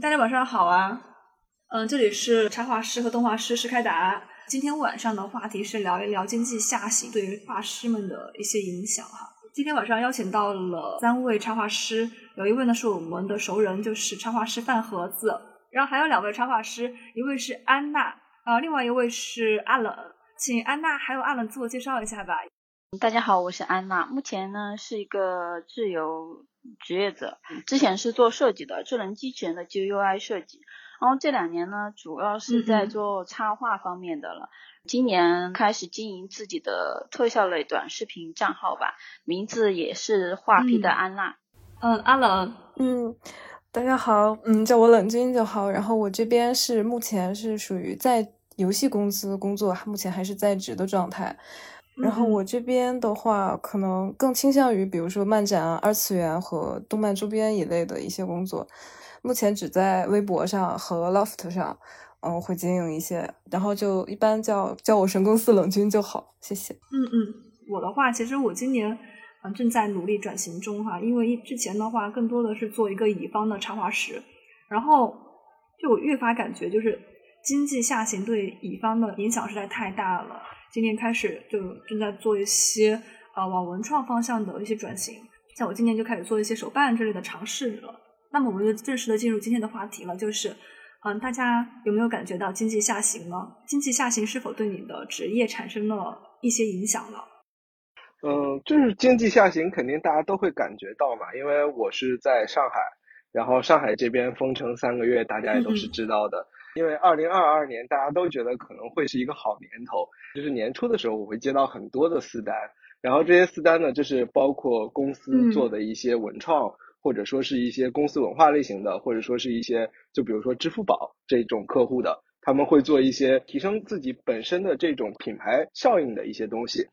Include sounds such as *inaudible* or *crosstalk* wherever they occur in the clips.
大家晚上好啊。嗯，这里是插画师和动画师施开达。今天晚上的话题是聊一聊经济下行对于画师们的一些影响哈。今天晚上邀请到了三位插画师，有一位呢是我们的熟人，就是插画师饭盒子，然后还有两位插画师，一位是安娜，啊，另外一位是阿冷，请安娜还有阿冷自我介绍一下吧。大家好，我是安娜，目前呢是一个自由职业者，之前是做设计的，智能机器人的 GUI 设计。然后这两年呢，主要是在做插画方面的了。今年开始经营自己的特效类短视频账号吧，名字也是画皮的安娜。嗯，阿冷，嗯，大家好，嗯，叫我冷君就好。然后我这边是目前是属于在游戏公司工作，目前还是在职的状态。然后我这边的话，可能更倾向于比如说漫展啊、二次元和动漫周边一类的一些工作。目前只在微博上和 Loft 上，嗯，会经营一些，然后就一般叫叫我神公司冷军就好，谢谢。嗯嗯，我的话，其实我今年嗯正在努力转型中哈，因为之前的话更多的是做一个乙方的插画师，然后就我越发感觉就是经济下行对乙方的影响实在太大了。今年开始就正在做一些呃往文创方向的一些转型，像我今年就开始做一些手办之类的尝试了。那么我们就正式的进入今天的话题了，就是，嗯，大家有没有感觉到经济下行呢？经济下行是否对你的职业产生了一些影响呢？嗯，就是经济下行，肯定大家都会感觉到嘛。因为我是在上海，然后上海这边封城三个月，大家也都是知道的。因为二零二二年大家都觉得可能会是一个好年头，就是年初的时候我会接到很多的私单，然后这些私单呢，就是包括公司做的一些文创。或者说是一些公司文化类型的，或者说是一些，就比如说支付宝这种客户的，他们会做一些提升自己本身的这种品牌效应的一些东西。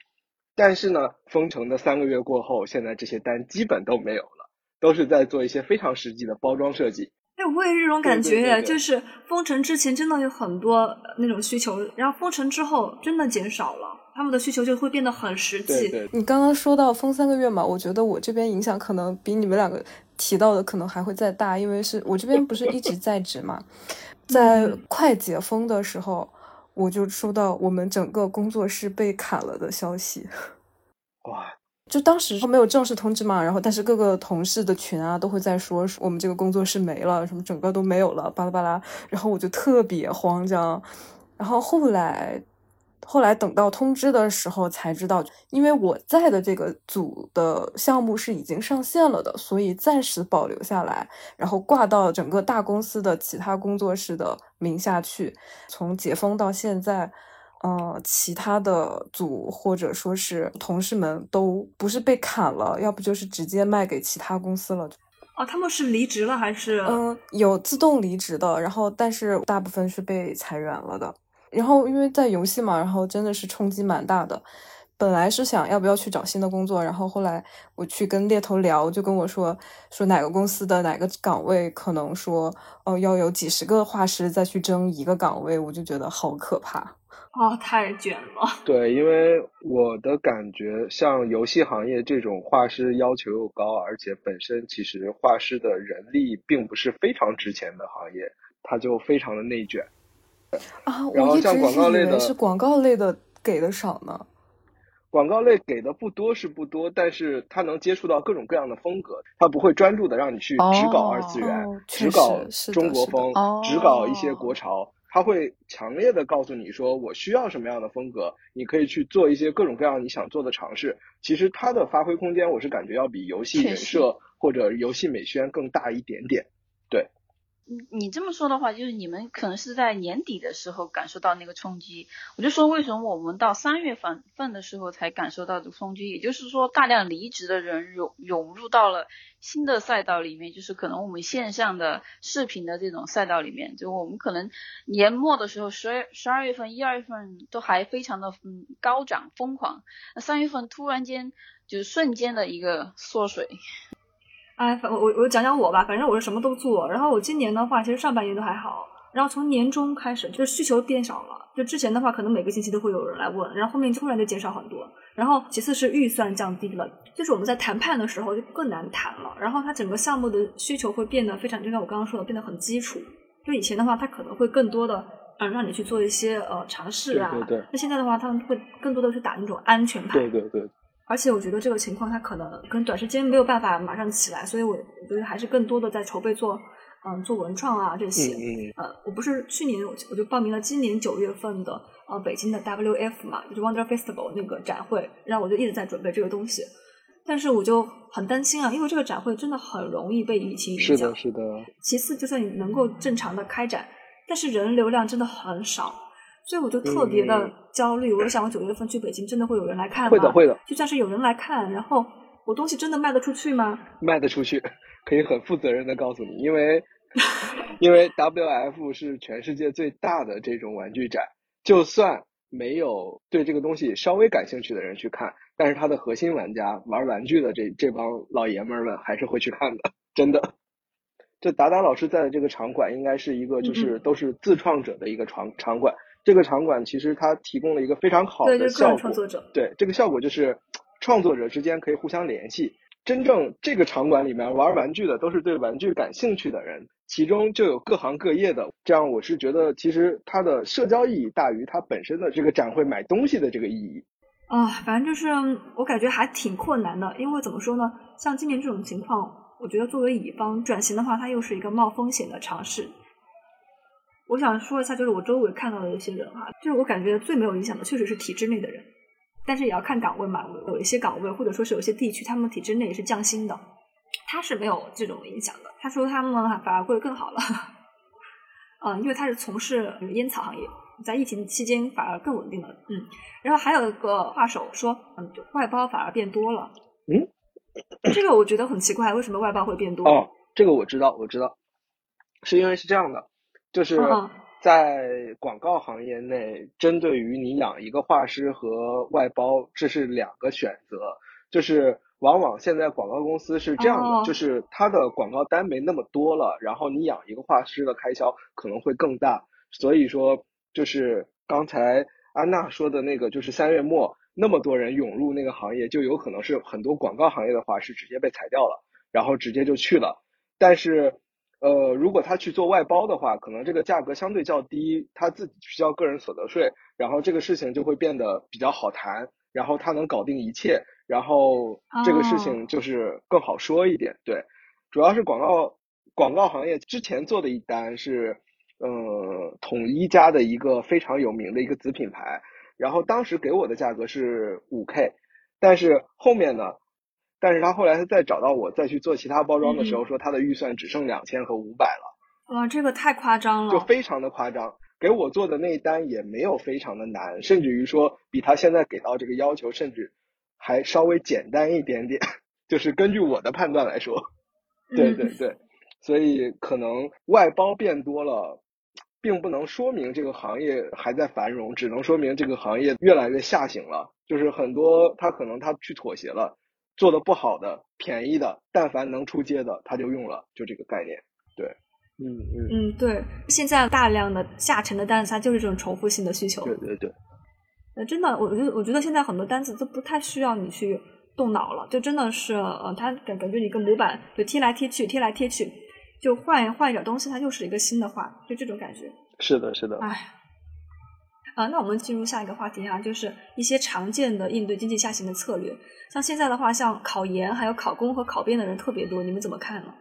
但是呢，封城的三个月过后，现在这些单基本都没有了，都是在做一些非常实际的包装设计。哎，我也是这种感觉，就是封城之前真的有很多那种需求，然后封城之后真的减少了，他们的需求就会变得很实际。你刚刚说到封三个月嘛，我觉得我这边影响可能比你们两个。提到的可能还会再大，因为是我这边不是一直在职嘛，*laughs* 在快解封的时候，我就收到我们整个工作室被砍了的消息。哇！就当时没有正式通知嘛，然后但是各个同事的群啊都会在说我们这个工作室没了，什么整个都没有了，巴拉巴拉，然后我就特别慌张，然后后来。后来等到通知的时候才知道，因为我在的这个组的项目是已经上线了的，所以暂时保留下来，然后挂到整个大公司的其他工作室的名下去。从解封到现在，呃，其他的组或者说是同事们都不是被砍了，要不就是直接卖给其他公司了。哦，他们是离职了还是？嗯，有自动离职的，然后但是大部分是被裁员了的。然后因为在游戏嘛，然后真的是冲击蛮大的。本来是想要不要去找新的工作，然后后来我去跟猎头聊，就跟我说说哪个公司的哪个岗位可能说哦要有几十个画师再去争一个岗位，我就觉得好可怕。哦，太卷了。*laughs* 对，因为我的感觉，像游戏行业这种画师要求又高，而且本身其实画师的人力并不是非常值钱的行业，它就非常的内卷。啊，我一直以为是广告类的给的少呢。广告类给的不多是不多，但是他能接触到各种各样的风格，他不会专注的让你去只搞二次元，只搞中国风，只搞一些国潮。他会强烈的告诉你说，我需要什么样的风格，你可以去做一些各种各样你想做的尝试。其实它的发挥空间，我是感觉要比游戏人设或者游戏美宣更大一点点。对。你这么说的话，就是你们可能是在年底的时候感受到那个冲击。我就说为什么我们到三月份份的时候才感受到这个冲击，也就是说大量离职的人涌涌入到了新的赛道里面，就是可能我们线上的视频的这种赛道里面。就我们可能年末的时候，十二十二月份、一二月份都还非常的嗯高涨疯狂，那三月份突然间就瞬间的一个缩水。哎，反我我我讲讲我吧，反正我是什么都做。然后我今年的话，其实上半年都还好，然后从年中开始，就是需求变少了。就之前的话，可能每个星期都会有人来问，然后后面突然就减少很多。然后其次是预算降低了，就是我们在谈判的时候就更难谈了。然后它整个项目的需求会变得非常，就像我刚刚说的，变得很基础。就以前的话，它可能会更多的嗯让你去做一些呃尝试啊。对对对。那现在的话，他们会更多的去打那种安全牌。对对对。而且我觉得这个情况，它可能跟短时间没有办法马上起来，所以我我觉得还是更多的在筹备做。嗯，做文创啊这些，呃，我不是去年我我就报名了今年九月份的呃北京的 WF 嘛，就是 Wonder Festival 那个展会，然后我就一直在准备这个东西，但是我就很担心啊，因为这个展会真的很容易被疫情影响。是的，是的。其次，就算你能够正常的开展，但是人流量真的很少，所以我就特别的焦虑。我就想，我九月份去北京，真的会有人来看吗？会的，会的。就算是有人来看，然后我东西真的卖得出去吗？卖得出去，可以很负责任的告诉你，因为。*laughs* 因为 WF 是全世界最大的这种玩具展，就算没有对这个东西稍微感兴趣的人去看，但是它的核心玩家玩玩具的这这帮老爷们儿们还是会去看的，真的。这达达老师在的这个场馆应该是一个就是都是自创者的一个场场馆，这个场馆其实它提供了一个非常好的效果，对这个效果就是创作者之间可以互相联系。真正这个场馆里面玩玩具的都是对玩具感兴趣的人。其中就有各行各业的，这样我是觉得其实它的社交意义大于它本身的这个展会买东西的这个意义。啊，反正就是我感觉还挺困难的，因为怎么说呢，像今年这种情况，我觉得作为乙方转型的话，它又是一个冒风险的尝试。我想说一下，就是我周围看到的一些人哈，就是我感觉最没有影响的确实是体制内的人，但是也要看岗位嘛，有一些岗位或者说是有些地区，他们体制内也是降薪的。他是没有这种影响的。他说他们反而过得更好了，嗯，*laughs* 因为他是从事烟草行业，在疫情期间反而更稳定了，嗯。然后还有一个话手说，嗯，外包反而变多了，嗯，*clears throat* 这个我觉得很奇怪，为什么外包会变多？哦，这个我知道，我知道，是因为是这样的，就是在广告行业内，针对于你养一个画师和外包，这是两个选择，就是。往往现在广告公司是这样的，就是它的广告单没那么多了，然后你养一个画师的开销可能会更大，所以说就是刚才安娜说的那个，就是三月末那么多人涌入那个行业，就有可能是很多广告行业的画师直接被裁掉了，然后直接就去了。但是，呃，如果他去做外包的话，可能这个价格相对较低，他自己去交个人所得税，然后这个事情就会变得比较好谈，然后他能搞定一切。然后这个事情就是更好说一点，对，主要是广告广告行业之前做的一单是，呃，统一家的一个非常有名的一个子品牌，然后当时给我的价格是五 K，但是后面呢，但是他后来他再找到我再去做其他包装的时候，说他的预算只剩两千和五百了。哇，这个太夸张了，就非常的夸张。给我做的那一单也没有非常的难，甚至于说比他现在给到这个要求甚至。还稍微简单一点点，就是根据我的判断来说，对对对，*laughs* 所以可能外包变多了，并不能说明这个行业还在繁荣，只能说明这个行业越来越下行了。就是很多他可能他去妥协了，做的不好的、便宜的，但凡能出街的他就用了，就这个概念。对，嗯嗯嗯，对，现在大量的下沉的单子，它就是这种重复性的需求。对对对。呃，真的，我觉得，我觉得现在很多单子都不太需要你去动脑了，就真的是，呃，它感感觉你一个模板就贴来贴去，贴来贴去，就换换一点东西，它又是一个新的话，就这种感觉。是的，是的。哎，啊，那我们进入下一个话题哈，就是一些常见的应对经济下行的策略。像现在的话，像考研、还有考公和考编的人特别多，你们怎么看呢？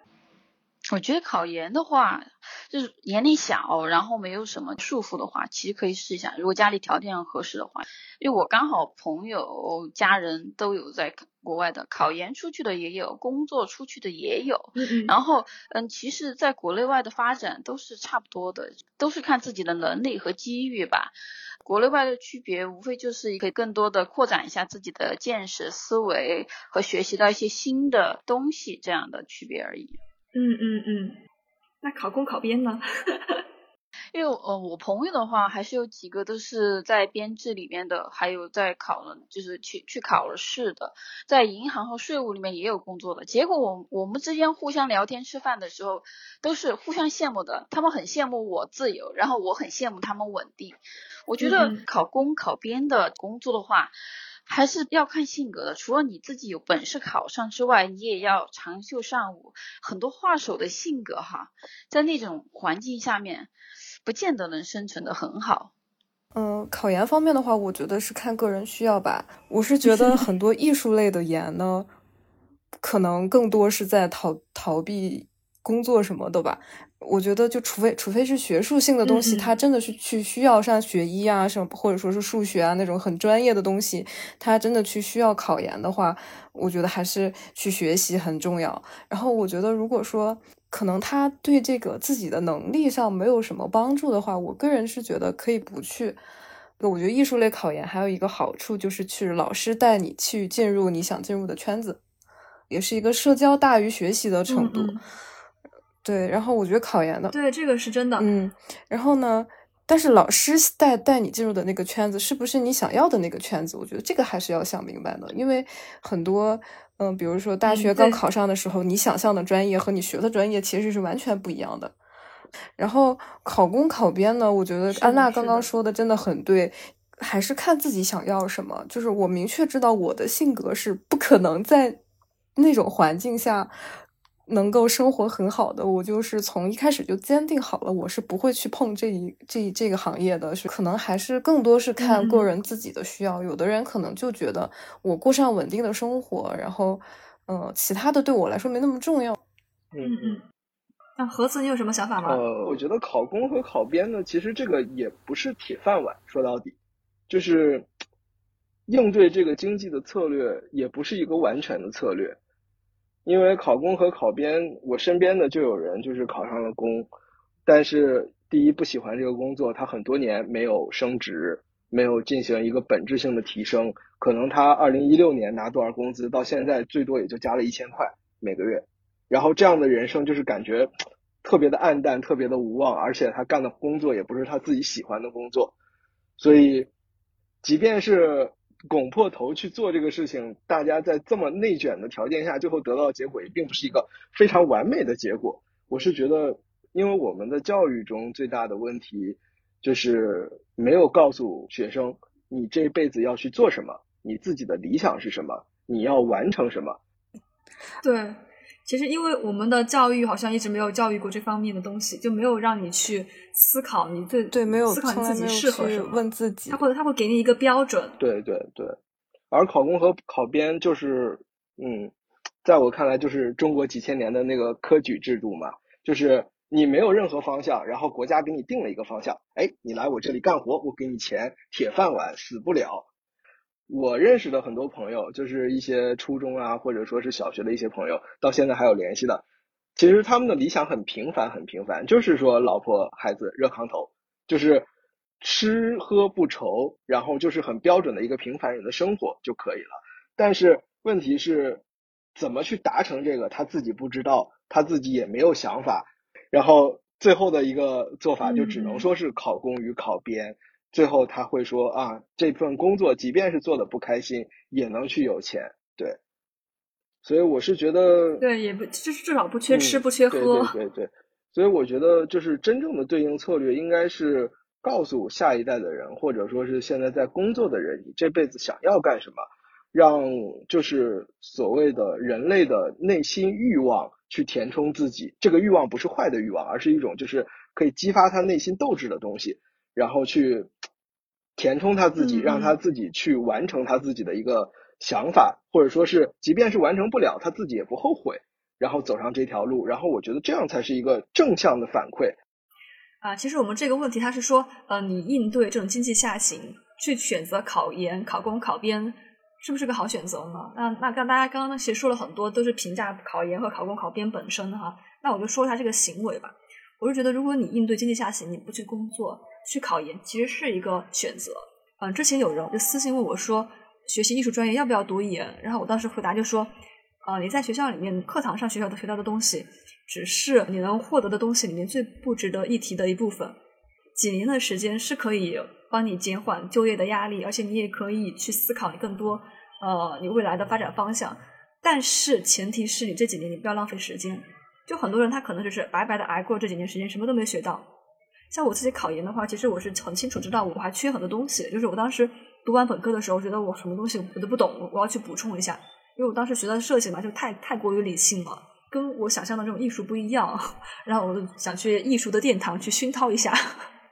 我觉得考研的话，就是年龄小，然后没有什么束缚的话，其实可以试一下。如果家里条件合适的话，因为我刚好朋友家人都有在国外的，考研出去的也有，工作出去的也有。嗯然后，嗯，其实在国内外的发展都是差不多的，都是看自己的能力和机遇吧。国内外的区别无非就是可以更多的扩展一下自己的见识、思维和学习到一些新的东西这样的区别而已。嗯嗯嗯，那考公考编呢？*laughs* 因为呃，我朋友的话还是有几个都是在编制里面的，还有在考了，就是去去考了试的，在银行和税务里面也有工作的。结果我我们之间互相聊天吃饭的时候，都是互相羡慕的。他们很羡慕我自由，然后我很羡慕他们稳定。我觉得考公考编的工作的话。还是要看性格的，除了你自己有本事考上之外，你也要长袖善舞。很多画手的性格哈，在那种环境下面，不见得能生存的很好。嗯，考研方面的话，我觉得是看个人需要吧。我是觉得 *laughs* 很多艺术类的研呢，可能更多是在逃逃避工作什么的吧。我觉得，就除非除非是学术性的东西，它真的是去需要上学医啊什么，或者说是数学啊那种很专业的东西，他真的去需要考研的话，我觉得还是去学习很重要。然后我觉得，如果说可能他对这个自己的能力上没有什么帮助的话，我个人是觉得可以不去。我觉得艺术类考研还有一个好处就是去老师带你去进入你想进入的圈子，也是一个社交大于学习的程度。对，然后我觉得考研的，对这个是真的，嗯，然后呢，但是老师带带你进入的那个圈子是不是你想要的那个圈子？我觉得这个还是要想明白的，因为很多，嗯，比如说大学刚考上的时候，你想象的专业和你学的专业其实是完全不一样的。然后考公考编呢，我觉得安娜刚刚说的真的很对，还是看自己想要什么。就是我明确知道我的性格是不可能在那种环境下。能够生活很好的，我就是从一开始就坚定好了，我是不会去碰这一这这个行业的。是可能还是更多是看个人自己的需要。有的人可能就觉得我过上稳定的生活，然后，嗯，其他的对我来说没那么重要。嗯嗯。那盒子，你有什么想法吗？呃，我觉得考公和考编呢，其实这个也不是铁饭碗。说到底，就是应对这个经济的策略，也不是一个完全的策略。因为考公和考编，我身边的就有人就是考上了公，但是第一不喜欢这个工作，他很多年没有升职，没有进行一个本质性的提升，可能他二零一六年拿多少工资，到现在最多也就加了一千块每个月，然后这样的人生就是感觉特别的暗淡，特别的无望，而且他干的工作也不是他自己喜欢的工作，所以即便是。拱破头去做这个事情，大家在这么内卷的条件下，最后得到的结果也并不是一个非常完美的结果。我是觉得，因为我们的教育中最大的问题就是没有告诉学生你这辈子要去做什么，你自己的理想是什么，你要完成什么。对。其实，因为我们的教育好像一直没有教育过这方面的东西，就没有让你去思考你最对没有思考你自己适合什么，问自己，他会他会给你一个标准。对对对，而考公和考编就是，嗯，在我看来就是中国几千年的那个科举制度嘛，就是你没有任何方向，然后国家给你定了一个方向，哎，你来我这里干活，我给你钱，铁饭碗，死不了。我认识的很多朋友，就是一些初中啊，或者说是小学的一些朋友，到现在还有联系的。其实他们的理想很平凡，很平凡，就是说老婆孩子热炕头，就是吃喝不愁，然后就是很标准的一个平凡人的生活就可以了。但是问题是，怎么去达成这个，他自己不知道，他自己也没有想法。然后最后的一个做法，就只能说是考公与考编。最后他会说啊，这份工作即便是做的不开心，也能去有钱，对。所以我是觉得，对，也不就是至少不缺吃不缺喝，对对对。所以我觉得就是真正的对应策略，应该是告诉下一代的人，或者说是现在在工作的人，你这辈子想要干什么，让就是所谓的人类的内心欲望去填充自己。这个欲望不是坏的欲望，而是一种就是可以激发他内心斗志的东西。然后去填充他自己，让他自己去完成他自己的一个想法，或者说是，即便是完成不了，他自己也不后悔，然后走上这条路。然后我觉得这样才是一个正向的反馈。啊，其实我们这个问题，他是说，呃，你应对这种经济下行，去选择考研、考公、考编，是不是个好选择呢？那那刚大家刚刚其实说了很多，都是评价考研和考公、考编本身哈。那我就说一下这个行为吧。我是觉得，如果你应对经济下行，你不去工作。去考研其实是一个选择。嗯，之前有人就私信问我说，学习艺术专业要不要读研？然后我当时回答就说，呃，你在学校里面课堂上学校的学到的东西，只是你能获得的东西里面最不值得一提的一部分。几年的时间是可以帮你减缓就业的压力，而且你也可以去思考更多呃你未来的发展方向。但是前提是你这几年你不要浪费时间。就很多人他可能就是白白的挨过这几年时间，什么都没学到。像我自己考研的话，其实我是很清楚知道我还缺很多东西。就是我当时读完本科的时候，觉得我什么东西我都不懂，我要去补充一下。因为我当时学的设计嘛，就太太过于理性了，跟我想象的这种艺术不一样。*laughs* 然后我就想去艺术的殿堂去熏陶一下。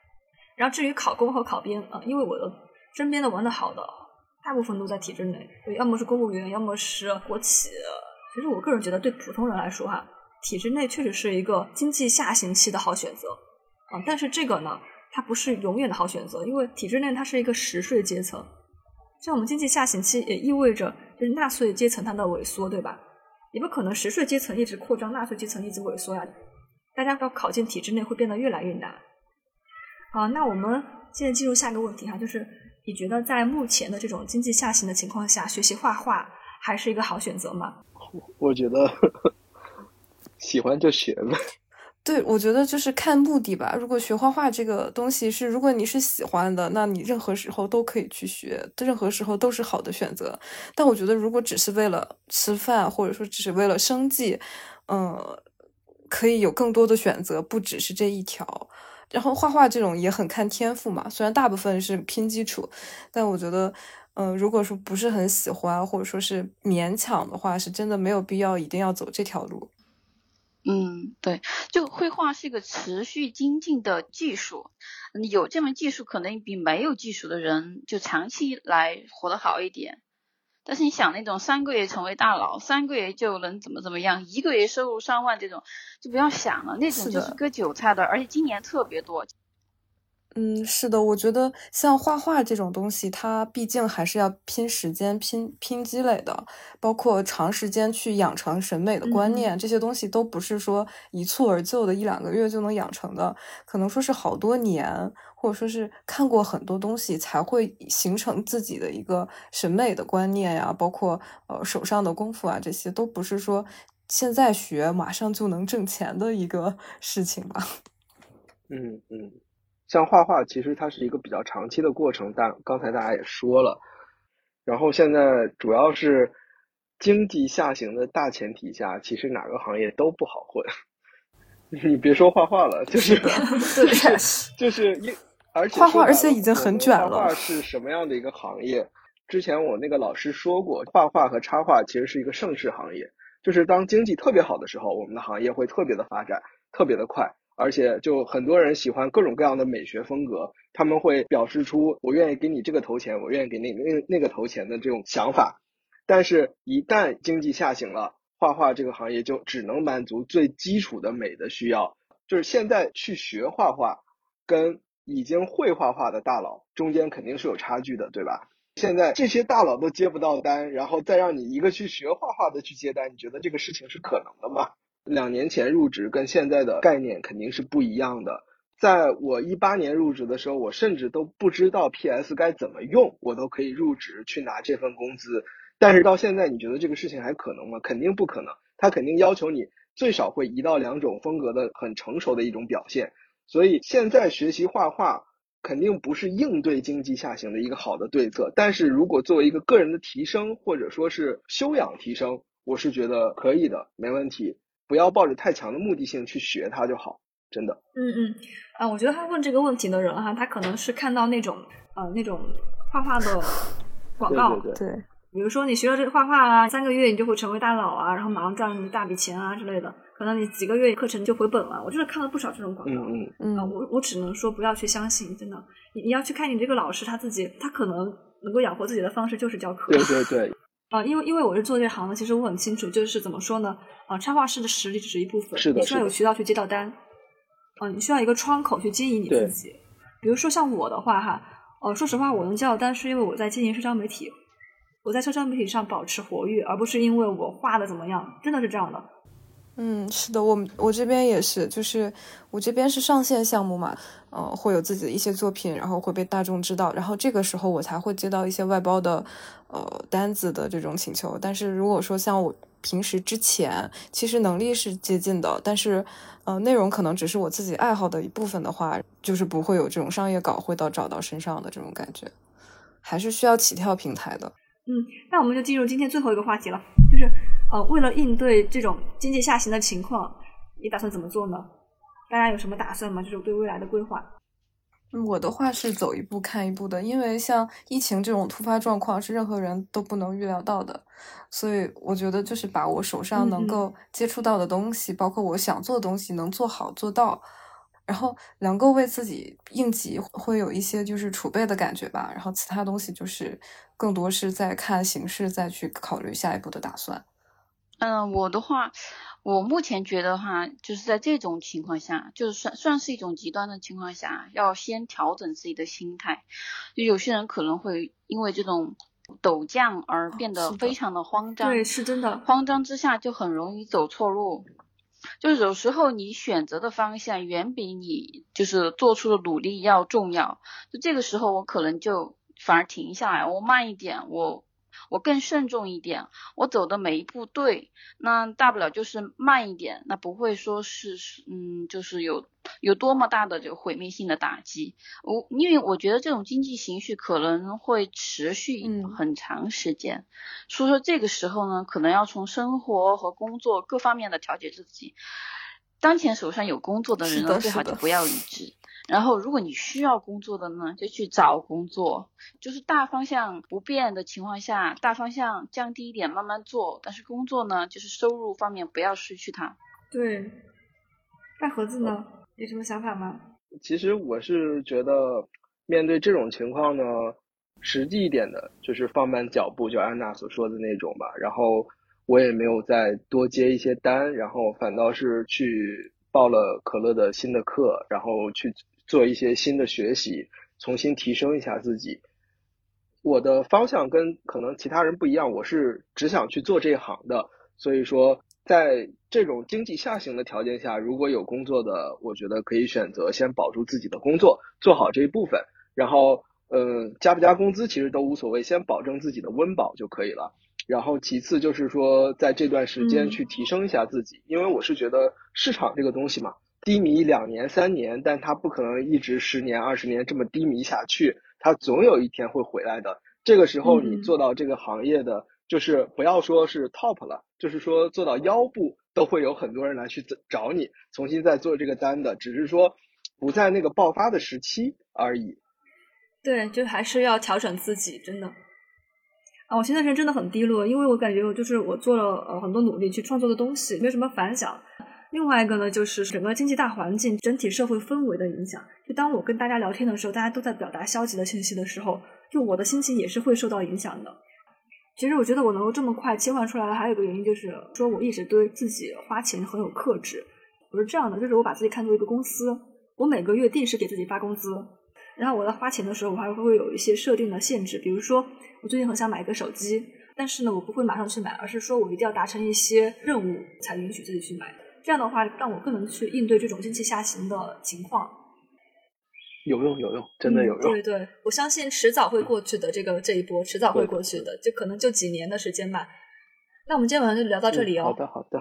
*laughs* 然后至于考公和考编啊，因为我的身边的玩的好的，大部分都在体制内，要么是公务员，要么是国企。其实我个人觉得，对普通人来说哈。体制内确实是一个经济下行期的好选择，啊，但是这个呢，它不是永远的好选择，因为体制内它是一个实税阶层，像我们经济下行期也意味着就是纳税阶层它的萎缩，对吧？也不可能实税阶层一直扩张，纳税阶层一直萎缩呀，大家要考进体制内会变得越来越难。好，那我们现在进入下一个问题哈，就是你觉得在目前的这种经济下行的情况下，学习画画还是一个好选择吗？我觉得。*laughs* 喜欢就学呗，对，我觉得就是看目的吧。如果学画画这个东西是，如果你是喜欢的，那你任何时候都可以去学，任何时候都是好的选择。但我觉得，如果只是为了吃饭，或者说只是为了生计，嗯，可以有更多的选择，不只是这一条。然后画画这种也很看天赋嘛，虽然大部分是拼基础，但我觉得，嗯，如果说不是很喜欢，或者说是勉强的话，是真的没有必要一定要走这条路。嗯，对，就绘画是一个持续精进的技术，有这门技术可能比没有技术的人就长期来活得好一点。但是你想那种三个月成为大佬，三个月就能怎么怎么样，一个月收入上万这种，就不要想了，那种就是割韭菜的，而且今年特别多。嗯，是的，我觉得像画画这种东西，它毕竟还是要拼时间、拼拼积累的，包括长时间去养成审美的观念，这些东西都不是说一蹴而就的，一两个月就能养成的，可能说是好多年，或者说是看过很多东西才会形成自己的一个审美的观念呀，包括呃手上的功夫啊，这些都不是说现在学马上就能挣钱的一个事情吧。嗯嗯。像画画，其实它是一个比较长期的过程，但刚才大家也说了，然后现在主要是经济下行的大前提下，其实哪个行业都不好混。*laughs* 你别说画画了，就是 *laughs* 就是就是一，而且画画而且已经很卷了。画画是什么样的一个行业？之前我那个老师说过，画画和插画其实是一个盛世行业，就是当经济特别好的时候，我们的行业会特别的发展，特别的快。而且就很多人喜欢各种各样的美学风格，他们会表示出我愿意给你这个投钱，我愿意给那那那个投钱的这种想法。但是，一旦经济下行了，画画这个行业就只能满足最基础的美的需要。就是现在去学画画，跟已经会画画的大佬中间肯定是有差距的，对吧？现在这些大佬都接不到单，然后再让你一个去学画画的去接单，你觉得这个事情是可能的吗？两年前入职跟现在的概念肯定是不一样的。在我一八年入职的时候，我甚至都不知道 PS 该怎么用，我都可以入职去拿这份工资。但是到现在，你觉得这个事情还可能吗？肯定不可能。他肯定要求你最少会一到两种风格的很成熟的一种表现。所以现在学习画画肯定不是应对经济下行的一个好的对策。但是如果作为一个个人的提升或者说是修养提升，我是觉得可以的，没问题。不要抱着太强的目的性去学它就好，真的。嗯嗯，啊，我觉得他问这个问题的人哈，他可能是看到那种呃那种画画的 *laughs* 广告，对对。比如说你学了这个画画啊，三个月你就会成为大佬啊，然后马上赚一大笔钱啊之类的。可能你几个月课程就回本了。我就是看了不少这种广告。嗯嗯嗯。我我只能说不要去相信，真的。你你要去看你这个老师他自己，他可能能够养活自己的方式就是教课。对对对。啊，因为因为我是做这行的，其实我很清楚，就是怎么说呢？啊，插画师的实力只是一部分，你需要有渠道去接到单，啊，你需要一个窗口去经营你自己。比如说像我的话哈，呃，说实话，我能接到单是因为我在经营社交媒体，我在社交媒体上保持活跃，而不是因为我画的怎么样，真的是这样的。嗯，是的，我我这边也是，就是我这边是上线项目嘛，呃，会有自己的一些作品，然后会被大众知道，然后这个时候我才会接到一些外包的呃单子的这种请求。但是如果说像我平时之前，其实能力是接近的，但是呃，内容可能只是我自己爱好的一部分的话，就是不会有这种商业稿会到找到身上的这种感觉，还是需要起跳平台的。嗯，那我们就进入今天最后一个话题了，就是呃，为了应对这种经济下行的情况，你打算怎么做呢？大家有什么打算吗？就是对未来的规划。我的话是走一步看一步的，因为像疫情这种突发状况是任何人都不能预料到的，所以我觉得就是把我手上能够接触到的东西，包括我想做的东西，能做好做到，然后能够为自己应急，会有一些就是储备的感觉吧。然后其他东西就是更多是在看形势，再去考虑下一步的打算。嗯，我的话。我目前觉得哈，就是在这种情况下，就是算算是一种极端的情况下，要先调整自己的心态。就有些人可能会因为这种陡降而变得非常的慌张，对，是真的。慌张之下就很容易走错路。就是有时候你选择的方向远比你就是做出的努力要重要。就这个时候，我可能就反而停下来，我慢一点，我。我更慎重一点，我走的每一步对，那大不了就是慢一点，那不会说是嗯，就是有有多么大的这个毁灭性的打击。我因为我觉得这种经济情绪可能会持续很长时间，所以说这个时候呢，可能要从生活和工作各方面的调节自己。当前手上有工作的人呢，最好就不要离职。然后，如果你需要工作的呢，就去找工作。就是大方向不变的情况下，大方向降低一点，慢慢做。但是工作呢，就是收入方面不要失去它。对。大盒子呢，有什么想法吗？其实我是觉得，面对这种情况呢，实际一点的就是放慢脚步，就安娜所说的那种吧。然后我也没有再多接一些单，然后反倒是去报了可乐的新的课，然后去。做一些新的学习，重新提升一下自己。我的方向跟可能其他人不一样，我是只想去做这一行的。所以说，在这种经济下行的条件下，如果有工作的，我觉得可以选择先保住自己的工作，做好这一部分。然后，嗯，加不加工资其实都无所谓，先保证自己的温饱就可以了。然后，其次就是说，在这段时间去提升一下自己，因为我是觉得市场这个东西嘛。低迷两年三年，但它不可能一直十年二十年这么低迷下去，它总有一天会回来的。这个时候，你做到这个行业的，就是不要说是 top 了，就是说做到腰部，都会有很多人来去找你，重新再做这个单的，只是说不在那个爆发的时期而已。对，就还是要调整自己，真的。啊，我前段时间真的很低落，因为我感觉我就是我做了呃很多努力去创作的东西，没有什么反响。另外一个呢，就是整个经济大环境、整体社会氛围的影响。就当我跟大家聊天的时候，大家都在表达消极的信息的时候，就我的心情也是会受到影响的。其实我觉得我能够这么快切换出来，还有一个原因就是说我一直对自己花钱很有克制。我是这样的，就是我把自己看作一个公司，我每个月定时给自己发工资，然后我在花钱的时候，我还会有一些设定的限制，比如说我最近很想买一个手机，但是呢，我不会马上去买，而是说我一定要达成一些任务才允许自己去买。这样的话，让我更能去应对这种经济下行的情况。有用，有用，真的有用。对对，我相信迟早会过去的，这个这一波迟早会过去的，就可能就几年的时间吧。那我们今天晚上就聊到这里哦。好的，好的。